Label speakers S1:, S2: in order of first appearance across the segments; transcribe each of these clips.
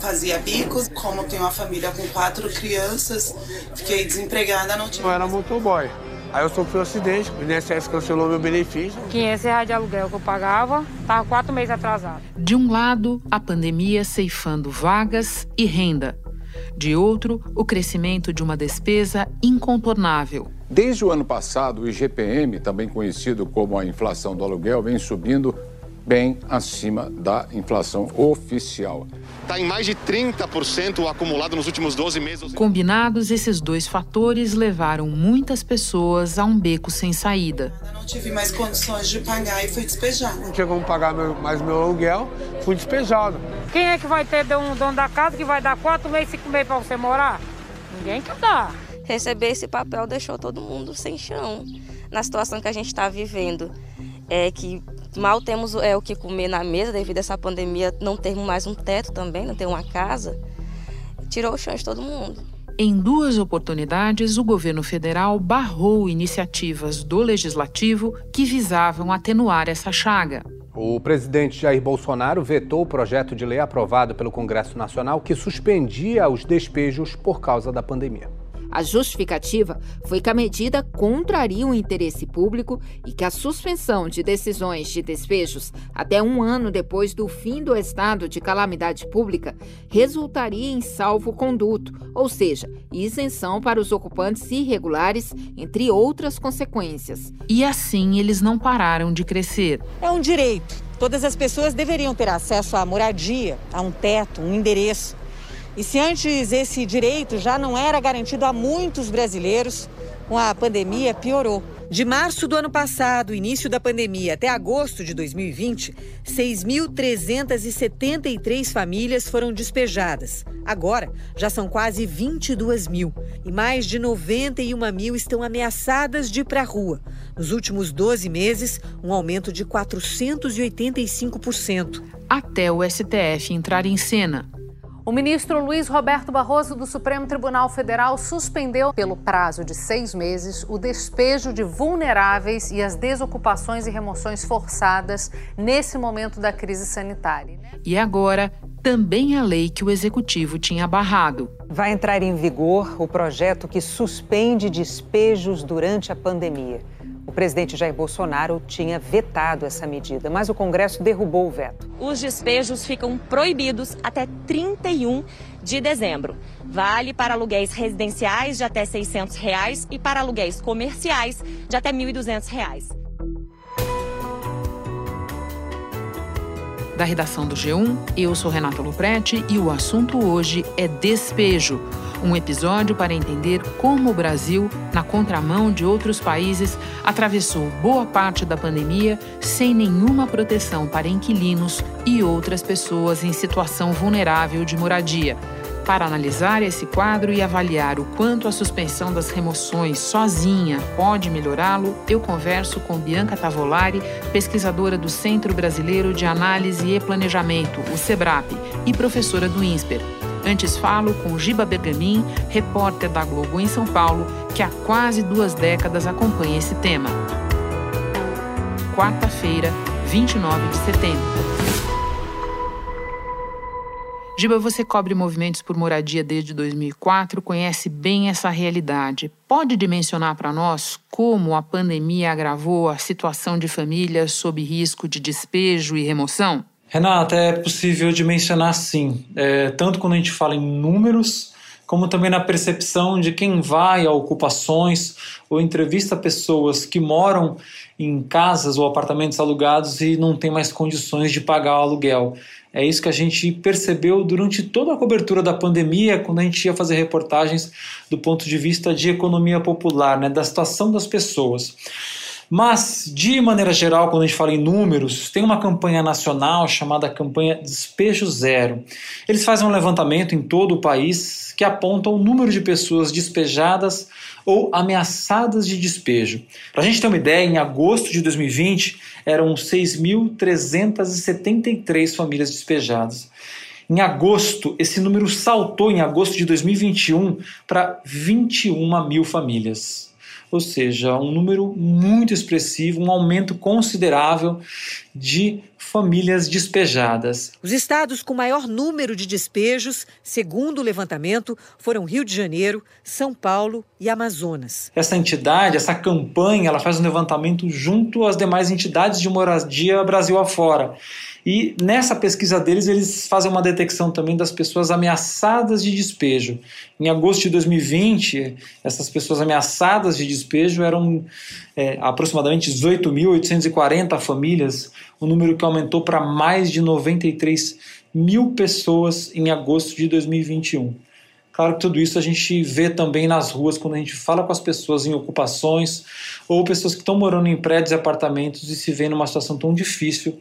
S1: fazia bicos. Como tenho uma família com quatro crianças, fiquei desempregada, não tinha.
S2: Eu era motoboy. Aí eu sofri um acidente, o INSS cancelou meu benefício.
S3: 500 reais de aluguel que eu pagava, estava quatro meses atrasado.
S4: De um lado, a pandemia ceifando vagas e renda. De outro, o crescimento de uma despesa incontornável.
S5: Desde o ano passado, o IGPM, também conhecido como a inflação do aluguel, vem subindo bem acima da inflação oficial.
S6: Está em mais de 30% acumulado nos últimos 12 meses.
S4: Combinados, esses dois fatores levaram muitas pessoas a um beco sem saída.
S1: Eu não tive mais condições de pagar e fui despejada.
S2: Não tinha como pagar meu, mais meu aluguel, fui despejado.
S3: Quem é que vai ter um dono da casa que vai dar quatro meses, cinco meses para você morar? Ninguém que dá.
S7: Receber esse papel deixou todo mundo sem chão. Na situação que a gente está vivendo, é que mal temos é, o que comer na mesa devido a essa pandemia, não termos mais um teto também, não ter uma casa, tirou o chão de todo mundo.
S4: Em duas oportunidades, o governo federal barrou iniciativas do legislativo que visavam atenuar essa chaga.
S8: O presidente Jair Bolsonaro vetou o projeto de lei aprovado pelo Congresso Nacional que suspendia os despejos por causa da pandemia.
S9: A justificativa foi que a medida contraria o interesse público e que a suspensão de decisões de despejos até um ano depois do fim do estado de calamidade pública resultaria em salvo-conduto, ou seja, isenção para os ocupantes irregulares, entre outras consequências.
S4: E assim eles não pararam de crescer.
S10: É um direito. Todas as pessoas deveriam ter acesso à moradia, a um teto, um endereço. E se antes esse direito já não era garantido a muitos brasileiros, com a pandemia piorou. De março do ano passado, início da pandemia, até agosto de 2020, 6.373 famílias foram despejadas. Agora, já são quase 22 mil. E mais de 91 mil estão ameaçadas de ir para a rua. Nos últimos 12 meses, um aumento de 485%.
S4: Até o STF entrar em cena.
S11: O ministro Luiz Roberto Barroso do Supremo Tribunal Federal suspendeu, pelo prazo de seis meses, o despejo de vulneráveis e as desocupações e remoções forçadas nesse momento da crise sanitária.
S4: E agora, também a lei que o executivo tinha barrado.
S10: Vai entrar em vigor o projeto que suspende despejos durante a pandemia. O presidente Jair Bolsonaro tinha vetado essa medida, mas o Congresso derrubou o veto.
S12: Os despejos ficam proibidos até 31 de dezembro. Vale para aluguéis residenciais de até 600 reais e para aluguéis comerciais de até 1.200 reais.
S4: Da redação do G1, eu sou Renata Luprete e o assunto hoje é despejo um episódio para entender como o Brasil, na contramão de outros países, atravessou boa parte da pandemia sem nenhuma proteção para inquilinos e outras pessoas em situação vulnerável de moradia. Para analisar esse quadro e avaliar o quanto a suspensão das remoções sozinha pode melhorá-lo, eu converso com Bianca Tavolari, pesquisadora do Centro Brasileiro de Análise e Planejamento, o SEBRAP, e professora do INSPER. Antes falo com Giba Bergamin, repórter da Globo em São Paulo, que há quase duas décadas acompanha esse tema. Quarta-feira, 29 de setembro. Giba, você cobre movimentos por moradia desde 2004, conhece bem essa realidade. Pode dimensionar para nós como a pandemia agravou a situação de famílias sob risco de despejo e remoção?
S13: Renata, é possível dimensionar sim, é, tanto quando a gente fala em números, como também na percepção de quem vai a ocupações ou entrevista pessoas que moram em casas ou apartamentos alugados e não tem mais condições de pagar o aluguel. É isso que a gente percebeu durante toda a cobertura da pandemia, quando a gente ia fazer reportagens do ponto de vista de economia popular, né, da situação das pessoas. Mas, de maneira geral, quando a gente fala em números, tem uma campanha nacional chamada campanha Despejo Zero. Eles fazem um levantamento em todo o país que aponta o número de pessoas despejadas ou ameaçadas de despejo. Para a gente ter uma ideia, em agosto de 2020 eram 6.373 famílias despejadas. Em agosto, esse número saltou em agosto de 2021 para 21 mil famílias ou seja, um número muito expressivo, um aumento considerável de famílias despejadas.
S10: Os estados com maior número de despejos, segundo o levantamento, foram Rio de Janeiro, São Paulo e Amazonas.
S13: Essa entidade, essa campanha, ela faz um levantamento junto às demais entidades de moradia Brasil afora. E nessa pesquisa deles, eles fazem uma detecção também das pessoas ameaçadas de despejo. Em agosto de 2020, essas pessoas ameaçadas de despejo eram é, aproximadamente 18.840 famílias, um número que aumentou para mais de 93 mil pessoas em agosto de 2021. Claro que tudo isso a gente vê também nas ruas quando a gente fala com as pessoas em ocupações ou pessoas que estão morando em prédios e apartamentos e se veem numa situação tão difícil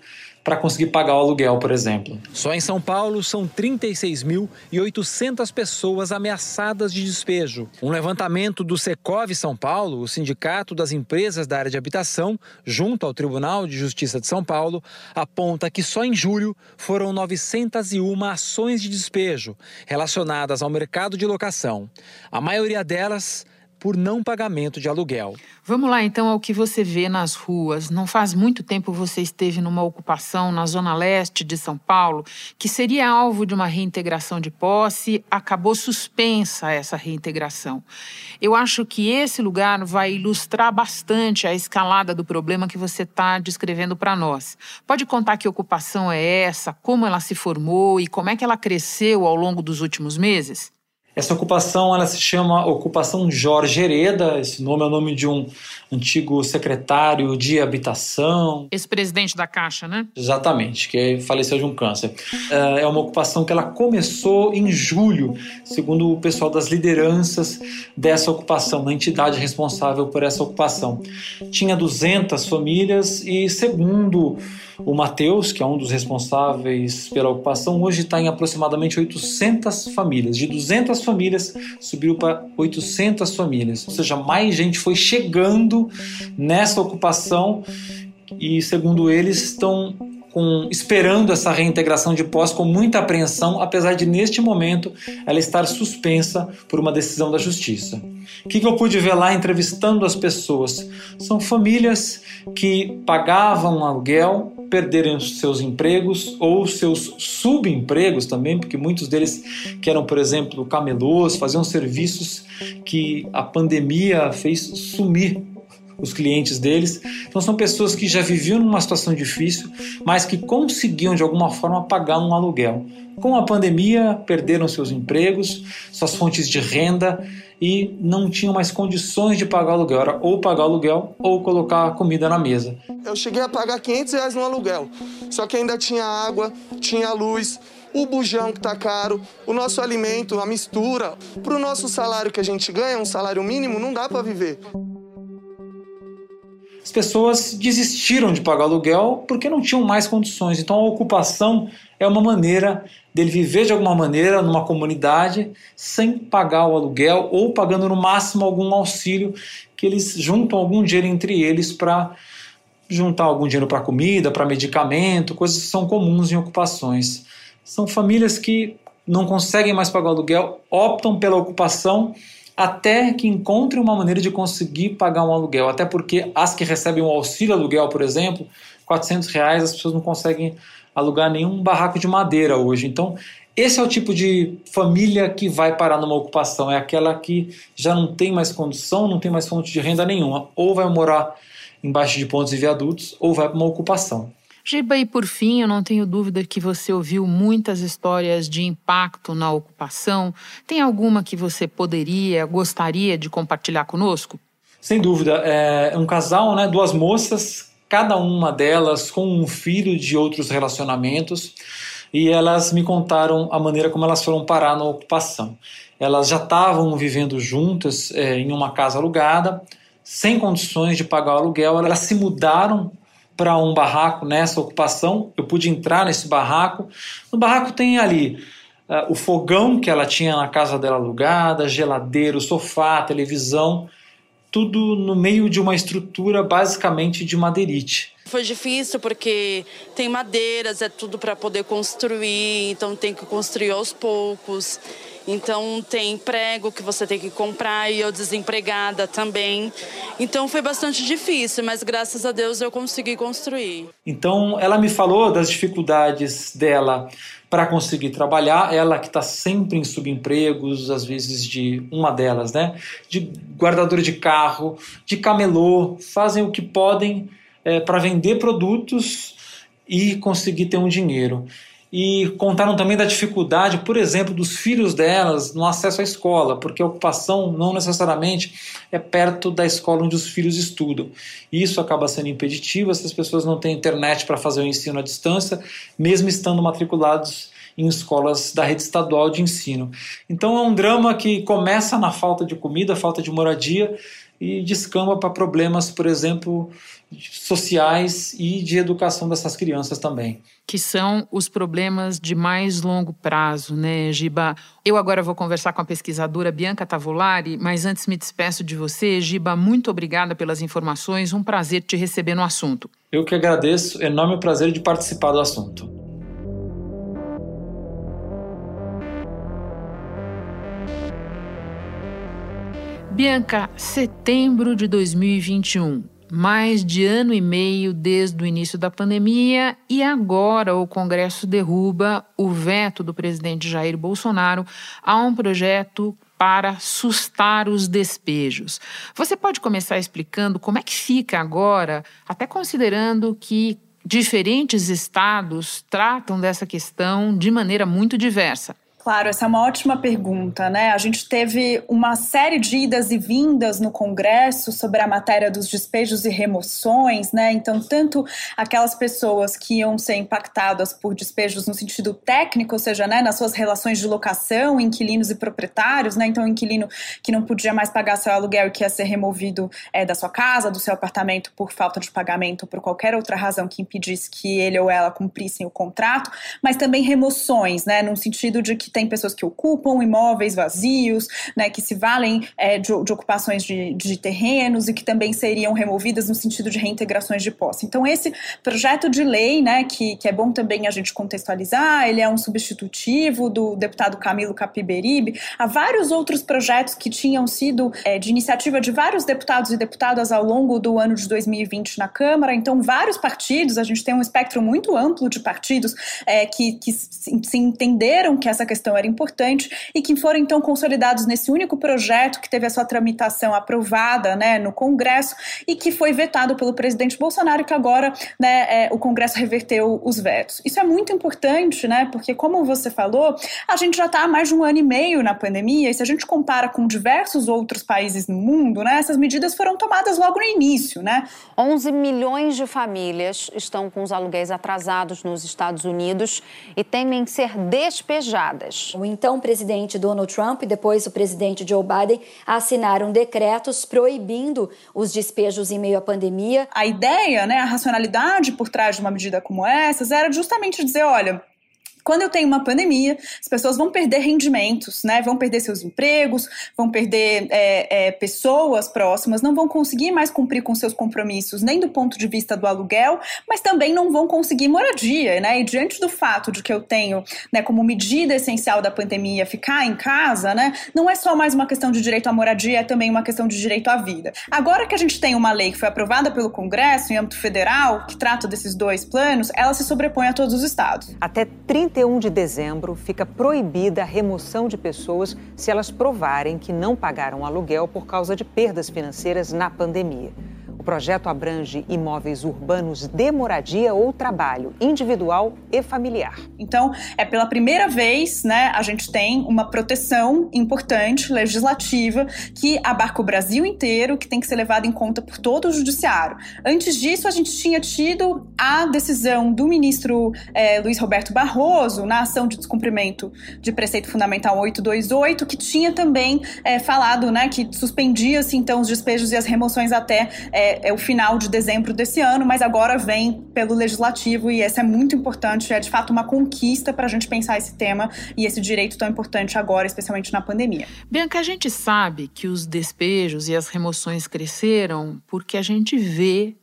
S13: para conseguir pagar o aluguel, por exemplo.
S14: Só em São Paulo são 36.800 pessoas ameaçadas de despejo. Um levantamento do Secov São Paulo, o Sindicato das Empresas da Área de Habitação, junto ao Tribunal de Justiça de São Paulo, aponta que só em julho foram 901 ações de despejo relacionadas ao mercado de locação. A maioria delas por não pagamento de aluguel.
S4: Vamos lá então ao que você vê nas ruas. Não faz muito tempo você esteve numa ocupação na zona leste de São Paulo, que seria alvo de uma reintegração de posse, acabou suspensa essa reintegração. Eu acho que esse lugar vai ilustrar bastante a escalada do problema que você está descrevendo para nós. Pode contar que ocupação é essa, como ela se formou e como é que ela cresceu ao longo dos últimos meses?
S13: Essa ocupação ela se chama Ocupação Jorge Hereda, esse nome é o nome de um antigo secretário de habitação.
S4: Ex-presidente da Caixa, né?
S13: Exatamente, que faleceu de um câncer. É, é uma ocupação que ela começou em julho, segundo o pessoal das lideranças dessa ocupação, da entidade responsável por essa ocupação. Tinha 200 famílias e, segundo o Matheus, que é um dos responsáveis pela ocupação, hoje está em aproximadamente 800 famílias. De 200 famílias, subiu para 800 famílias. Ou seja, mais gente foi chegando nessa ocupação e, segundo eles, estão com, esperando essa reintegração de posse com muita apreensão, apesar de neste momento ela estar suspensa por uma decisão da justiça. O que, que eu pude ver lá entrevistando as pessoas? São famílias que pagavam aluguel, perderam seus empregos ou seus subempregos também, porque muitos deles que eram, por exemplo, camelôs, faziam serviços que a pandemia fez sumir os clientes deles. Então são pessoas que já viviam numa situação difícil, mas que conseguiam de alguma forma pagar um aluguel. Com a pandemia, perderam seus empregos, suas fontes de renda e não tinham mais condições de pagar aluguel. Era ou pagar aluguel ou colocar comida na mesa.
S15: Eu cheguei a pagar 500 reais no aluguel, só que ainda tinha água, tinha luz, o bujão que tá caro, o nosso alimento, a mistura. Para o nosso salário que a gente ganha, um salário mínimo, não dá para viver
S13: as pessoas desistiram de pagar aluguel porque não tinham mais condições. Então a ocupação é uma maneira dele viver de alguma maneira numa comunidade sem pagar o aluguel ou pagando no máximo algum auxílio que eles juntam algum dinheiro entre eles para juntar algum dinheiro para comida, para medicamento, coisas que são comuns em ocupações. São famílias que não conseguem mais pagar o aluguel, optam pela ocupação até que encontrem uma maneira de conseguir pagar um aluguel. Até porque as que recebem o auxílio aluguel, por exemplo, 400 reais, as pessoas não conseguem alugar nenhum barraco de madeira hoje. Então, esse é o tipo de família que vai parar numa ocupação. É aquela que já não tem mais condição, não tem mais fonte de renda nenhuma. Ou vai morar embaixo de pontos e viadutos, ou vai para uma ocupação.
S4: Giba, e por fim, eu não tenho dúvida que você ouviu muitas histórias de impacto na ocupação. Tem alguma que você poderia, gostaria de compartilhar conosco?
S13: Sem dúvida. É um casal, né, duas moças, cada uma delas com um filho de outros relacionamentos, e elas me contaram a maneira como elas foram parar na ocupação. Elas já estavam vivendo juntas é, em uma casa alugada, sem condições de pagar o aluguel, elas se mudaram para um barraco nessa ocupação. Eu pude entrar nesse barraco. No barraco tem ali uh, o fogão que ela tinha na casa dela alugada, geladeira, sofá, televisão, tudo no meio de uma estrutura basicamente de madeirite.
S16: Foi difícil porque tem madeiras, é tudo para poder construir, então tem que construir aos poucos. Então tem prego que você tem que comprar e eu desempregada também. Então foi bastante difícil, mas graças a Deus eu consegui construir.
S13: Então ela me falou das dificuldades dela para conseguir trabalhar, ela que está sempre em subempregos, às vezes de uma delas, né? De guardadora de carro, de camelô, fazem o que podem é, para vender produtos e conseguir ter um dinheiro e contaram também da dificuldade, por exemplo, dos filhos delas no acesso à escola, porque a ocupação não necessariamente é perto da escola onde os filhos estudam. Isso acaba sendo impeditivo, essas pessoas não têm internet para fazer o ensino à distância, mesmo estando matriculados em escolas da rede estadual de ensino. Então é um drama que começa na falta de comida, falta de moradia e descamba para problemas, por exemplo, sociais e de educação dessas crianças também.
S4: Que são os problemas de mais longo prazo, né, Giba? Eu agora vou conversar com a pesquisadora Bianca Tavolari, mas antes me despeço de você. Giba, muito obrigada pelas informações, um prazer te receber no assunto.
S13: Eu que agradeço, enorme prazer de participar do assunto.
S4: Bianca, setembro de 2021 mais de ano e meio desde o início da pandemia e agora o Congresso derruba o veto do presidente Jair Bolsonaro a um projeto para sustar os despejos. Você pode começar explicando como é que fica agora, até considerando que diferentes estados tratam dessa questão de maneira muito diversa.
S17: Claro, essa é uma ótima pergunta, né? A gente teve uma série de idas e vindas no Congresso sobre a matéria dos despejos e remoções, né? Então, tanto aquelas pessoas que iam ser impactadas por despejos no sentido técnico, ou seja, né, nas suas relações de locação, inquilinos e proprietários, né? Então, o inquilino que não podia mais pagar seu aluguel e que ia ser removido é, da sua casa, do seu apartamento por falta de pagamento ou por qualquer outra razão que impedisse que ele ou ela cumprissem o contrato, mas também remoções, né? No sentido de que tem pessoas que ocupam imóveis vazios, né, que se valem é, de, de, ocupações de, de, terrenos e que também seriam removidas no sentido de reintegrações de posse. Então, esse projeto de lei, né, que, que é bom também a gente contextualizar, ele é um substitutivo do deputado Camilo Capiberibe, há vários outros projetos que tinham sido é, de iniciativa de vários deputados e deputadas ao longo do ano de 2020 na Câmara, então vários partidos, a gente tem um espectro muito amplo de partidos é, que, que se entenderam que essa questão era importante e que foram então consolidados nesse único projeto que teve a sua tramitação aprovada né, no Congresso e que foi vetado pelo presidente Bolsonaro, que agora né, é, o Congresso reverteu os vetos. Isso é muito importante, né, porque, como você falou, a gente já está há mais de um ano e meio na pandemia, e se a gente compara com diversos outros países no mundo, né, essas medidas foram tomadas logo no início. Né?
S18: 11 milhões de famílias estão com os aluguéis atrasados nos Estados Unidos e temem ser despejadas
S19: o então presidente Donald Trump e depois o presidente Joe Biden assinaram decretos proibindo os despejos em meio à pandemia.
S17: A ideia, né, a racionalidade por trás de uma medida como essa era justamente dizer, olha, quando eu tenho uma pandemia, as pessoas vão perder rendimentos, né? Vão perder seus empregos, vão perder é, é, pessoas próximas, não vão conseguir mais cumprir com seus compromissos, nem do ponto de vista do aluguel, mas também não vão conseguir moradia, né? E diante do fato de que eu tenho, né, como medida essencial da pandemia, ficar em casa, né? Não é só mais uma questão de direito à moradia, é também uma questão de direito à vida. Agora que a gente tem uma lei que foi aprovada pelo Congresso em âmbito federal, que trata desses dois planos, ela se sobrepõe a todos os estados.
S20: Até 30 31 de dezembro, fica proibida a remoção de pessoas se elas provarem que não pagaram aluguel por causa de perdas financeiras na pandemia. Projeto abrange imóveis urbanos de moradia ou trabalho, individual e familiar.
S17: Então, é pela primeira vez, né, a gente tem uma proteção importante legislativa que abarca o Brasil inteiro, que tem que ser levada em conta por todo o judiciário. Antes disso, a gente tinha tido a decisão do ministro é, Luiz Roberto Barroso na ação de descumprimento de preceito fundamental 828, que tinha também é, falado, né, que suspendia-se então os despejos e as remoções até é, é, o final de dezembro desse ano, mas agora vem pelo legislativo e essa é muito importante, é de fato uma conquista para a gente pensar esse tema e esse direito tão importante agora, especialmente na pandemia.
S4: Bianca, a gente sabe que os despejos e as remoções cresceram porque a gente vê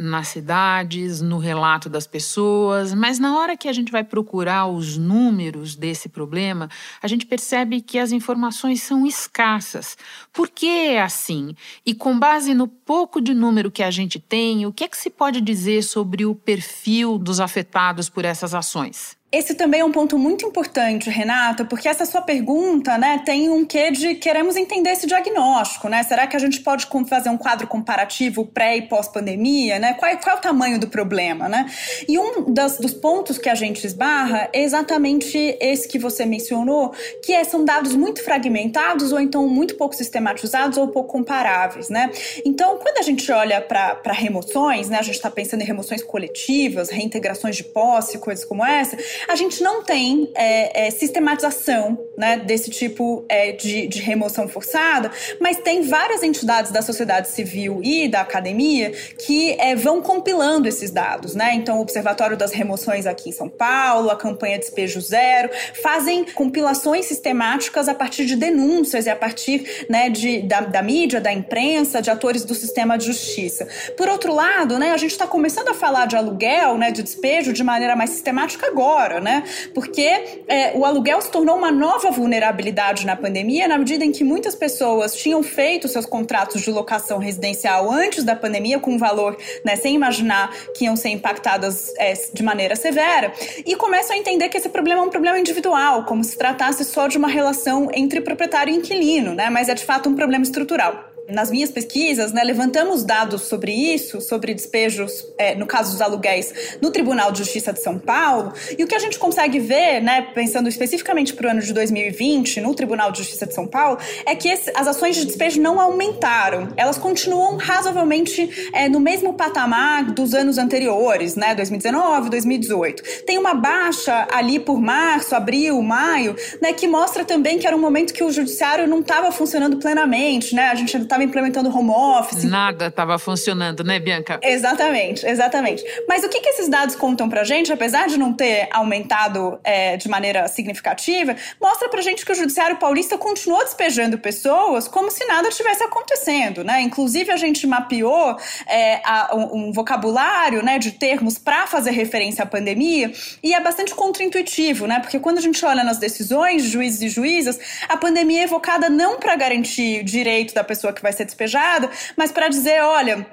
S4: nas cidades, no relato das pessoas, mas na hora que a gente vai procurar os números desse problema, a gente percebe que as informações são escassas. Por que é assim? E com base no pouco de número que a gente tem, o que é que se pode dizer sobre o perfil dos afetados por essas ações?
S17: Esse também é um ponto muito importante, Renata, porque essa sua pergunta, né, tem um quê de queremos entender esse diagnóstico, né? Será que a gente pode fazer um quadro comparativo pré e pós-pandemia, né? Qual, qual, é o tamanho do problema, né? E um das, dos pontos que a gente esbarra é exatamente esse que você mencionou, que é, são dados muito fragmentados ou então muito pouco sistematizados ou pouco comparáveis, né? Então, quando a gente olha para remoções, né, a gente está pensando em remoções coletivas, reintegrações de posse, coisas como essa, a gente não tem é, é, sistematização né, desse tipo é, de, de, remoção forçada, mas tem várias entidades da sociedade civil e da academia que é, vão compilando esses dados. Né? Então, o Observatório das Remoções aqui em São Paulo, a campanha Despejo Zero, fazem compilações sistemáticas a partir de denúncias e a partir né, de, da, da mídia, da imprensa, de atores do sistema de justiça. Por outro lado, né, a gente está começando a falar de aluguel, né, de despejo, de maneira mais sistemática agora agora, né? Porque é, o aluguel se tornou uma nova vulnerabilidade na pandemia, na medida em que muitas pessoas tinham feito seus contratos de locação residencial antes da pandemia, com valor, né, sem imaginar que iam ser impactadas é, de maneira severa, e começam a entender que esse problema é um problema individual, como se tratasse só de uma relação entre proprietário e inquilino, né? Mas é de fato um problema estrutural nas minhas pesquisas, né, levantamos dados sobre isso, sobre despejos, é, no caso dos aluguéis, no Tribunal de Justiça de São Paulo. E o que a gente consegue ver, né, pensando especificamente para o ano de 2020, no Tribunal de Justiça de São Paulo, é que esse, as ações de despejo não aumentaram. Elas continuam razoavelmente é, no mesmo patamar dos anos anteriores, né, 2019, 2018. Tem uma baixa ali por março, abril, maio, né, que mostra também que era um momento que o judiciário não estava funcionando plenamente, né? A gente estava implementando home office.
S4: Nada estava funcionando, né, Bianca?
S17: Exatamente, exatamente. Mas o que, que esses dados contam pra gente, apesar de não ter aumentado é, de maneira significativa, mostra pra gente que o Judiciário Paulista continuou despejando pessoas como se nada tivesse acontecendo, né? Inclusive, a gente mapeou é, a, um, um, vocabulário né, de termos para fazer referência à pandemia e é bastante contraintuitivo, né? Porque quando a gente olha nas decisões de juízes e juízas, a pandemia é evocada não para garantir direito da pessoa que vai ser despejado, mas para dizer, olha,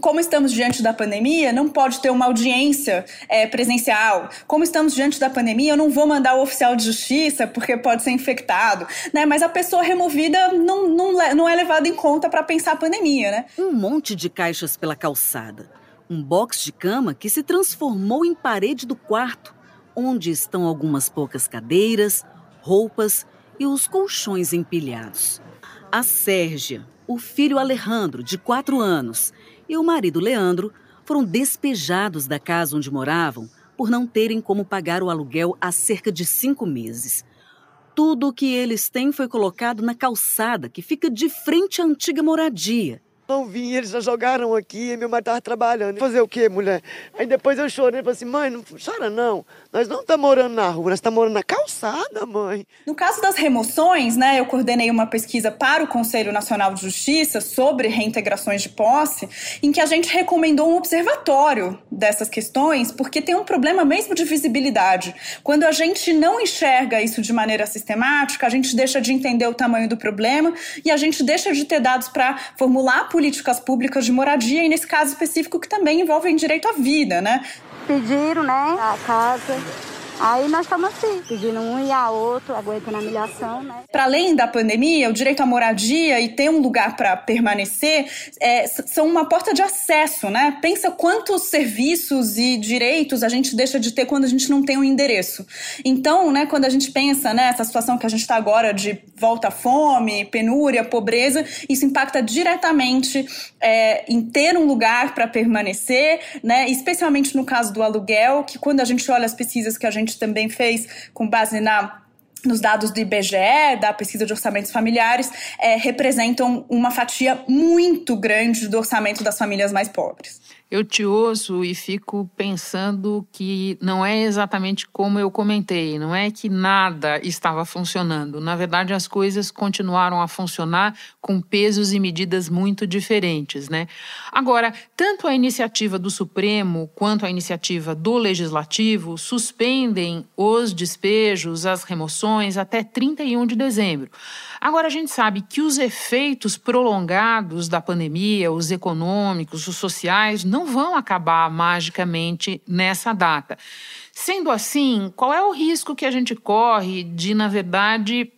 S17: como estamos diante da pandemia, não pode ter uma audiência é, presencial. Como estamos diante da pandemia, eu não vou mandar o oficial de justiça porque pode ser infectado, né? Mas a pessoa removida não, não, não é levada em conta para pensar a pandemia, né?
S21: Um monte de caixas pela calçada. Um box de cama que se transformou em parede do quarto, onde estão algumas poucas cadeiras, roupas e os colchões empilhados. A Sérgia, o filho Alejandro, de quatro anos, e o marido Leandro foram despejados da casa onde moravam por não terem como pagar o aluguel há cerca de cinco meses. Tudo o que eles têm foi colocado na calçada que fica de frente à antiga moradia.
S22: Não vim, eles já jogaram aqui, e meu marido estava trabalhando. Fazer o quê, mulher? Aí depois eu chorei, falei assim, mãe, não chora não. Nós não estamos morando na rua, nós estamos morando na calçada, mãe.
S17: No caso das remoções, né, eu coordenei uma pesquisa para o Conselho Nacional de Justiça sobre reintegrações de posse, em que a gente recomendou um observatório dessas questões, porque tem um problema mesmo de visibilidade. Quando a gente não enxerga isso de maneira sistemática, a gente deixa de entender o tamanho do problema e a gente deixa de ter dados para formular políticas públicas de moradia, e nesse caso específico que também envolvem direito à vida, né?
S23: Pediram, né, a casa Aí nós estamos assim, pedindo um e a outro, aguentando a humilhação, né?
S17: Para além da pandemia, o direito à moradia e ter um lugar para permanecer é, são uma porta de acesso, né? Pensa quantos serviços e direitos a gente deixa de ter quando a gente não tem um endereço. Então, né, quando a gente pensa nessa situação que a gente está agora de volta à fome, penúria, pobreza, isso impacta diretamente é, em ter um lugar para permanecer, né? Especialmente no caso do aluguel, que quando a gente olha as pesquisas que a gente gente também fez com base na nos dados do IBGE, da pesquisa de orçamentos familiares, é, representam uma fatia muito grande do orçamento das famílias mais pobres.
S4: Eu te ouço e fico pensando que não é exatamente como eu comentei, não é que nada estava funcionando. Na verdade, as coisas continuaram a funcionar com pesos e medidas muito diferentes, né? Agora, tanto a iniciativa do Supremo quanto a iniciativa do Legislativo suspendem os despejos, as remoções até 31 de dezembro. Agora, a gente sabe que os efeitos prolongados da pandemia, os econômicos, os sociais, não vão acabar magicamente nessa data. Sendo assim, qual é o risco que a gente corre de, na verdade,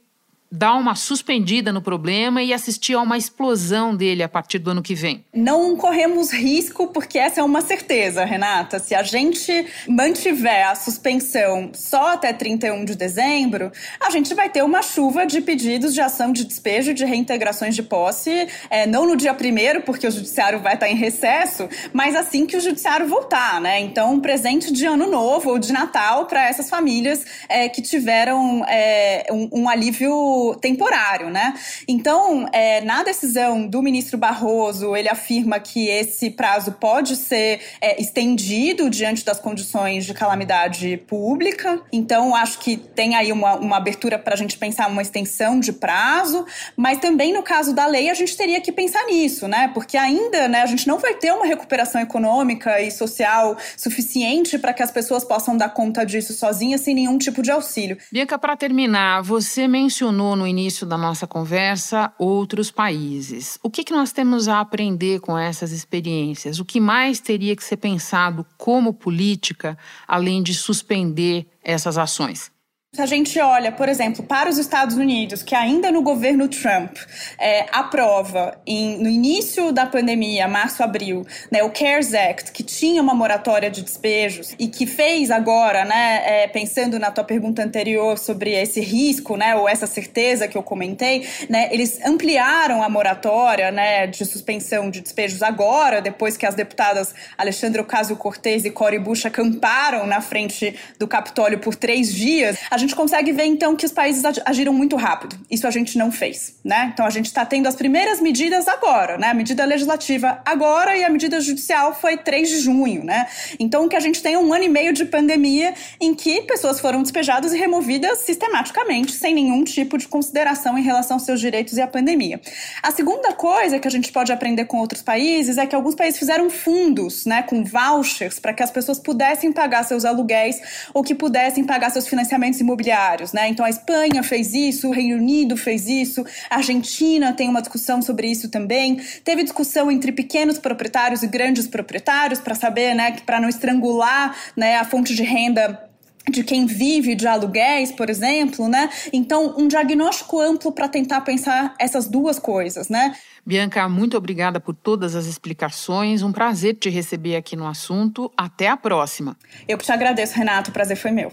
S4: dar uma suspendida no problema e assistir a uma explosão dele a partir do ano que vem?
S17: Não corremos risco, porque essa é uma certeza, Renata. Se a gente mantiver a suspensão só até 31 de dezembro, a gente vai ter uma chuva de pedidos de ação de despejo de reintegrações de posse, é, não no dia primeiro, porque o judiciário vai estar em recesso, mas assim que o judiciário voltar, né? Então, um presente de ano novo ou de Natal para essas famílias é, que tiveram é, um, um alívio temporário, né? Então, é, na decisão do ministro Barroso, ele afirma que esse prazo pode ser é, estendido diante das condições de calamidade pública. Então, acho que tem aí uma, uma abertura para a gente pensar uma extensão de prazo, mas também no caso da lei a gente teria que pensar nisso, né? Porque ainda, né, a gente não vai ter uma recuperação econômica e social suficiente para que as pessoas possam dar conta disso sozinhas sem nenhum tipo de auxílio.
S4: Bianca, para terminar, você mencionou no início da nossa conversa outros países. O que, que nós temos a aprender com essas experiências? O que mais teria que ser pensado como política, além de suspender essas ações?
S17: Se a gente olha, por exemplo, para os Estados Unidos, que ainda no governo Trump é, aprova em, no início da pandemia, março, abril, né, o CARES Act, que tinha uma moratória de despejos e que fez agora, né, é, pensando na tua pergunta anterior sobre esse risco, né, ou essa certeza que eu comentei, né, eles ampliaram a moratória, né, de suspensão de despejos agora, depois que as deputadas Alexandra Ocasio-Cortez e Cory Bush acamparam na frente do Capitólio por três dias. A gente consegue ver então que os países agiram muito rápido. Isso a gente não fez, né? Então a gente está tendo as primeiras medidas agora, né? A medida legislativa agora e a medida judicial foi 3 de junho, né? Então que a gente tem um ano e meio de pandemia em que pessoas foram despejadas e removidas sistematicamente, sem nenhum tipo de consideração em relação aos seus direitos e à pandemia. A segunda coisa que a gente pode aprender com outros países é que alguns países fizeram fundos, né, com vouchers para que as pessoas pudessem pagar seus aluguéis ou que pudessem pagar seus financiamentos imobiliários, né? Então a Espanha fez isso, o Reino Unido fez isso, a Argentina tem uma discussão sobre isso também. Teve discussão entre pequenos proprietários e grandes proprietários para saber, né, para não estrangular, né, a fonte de renda de quem vive de aluguéis, por exemplo, né? Então, um diagnóstico amplo para tentar pensar essas duas coisas, né?
S4: Bianca, muito obrigada por todas as explicações. Um prazer te receber aqui no assunto. Até a próxima.
S17: Eu que te agradeço, Renato. O prazer foi meu.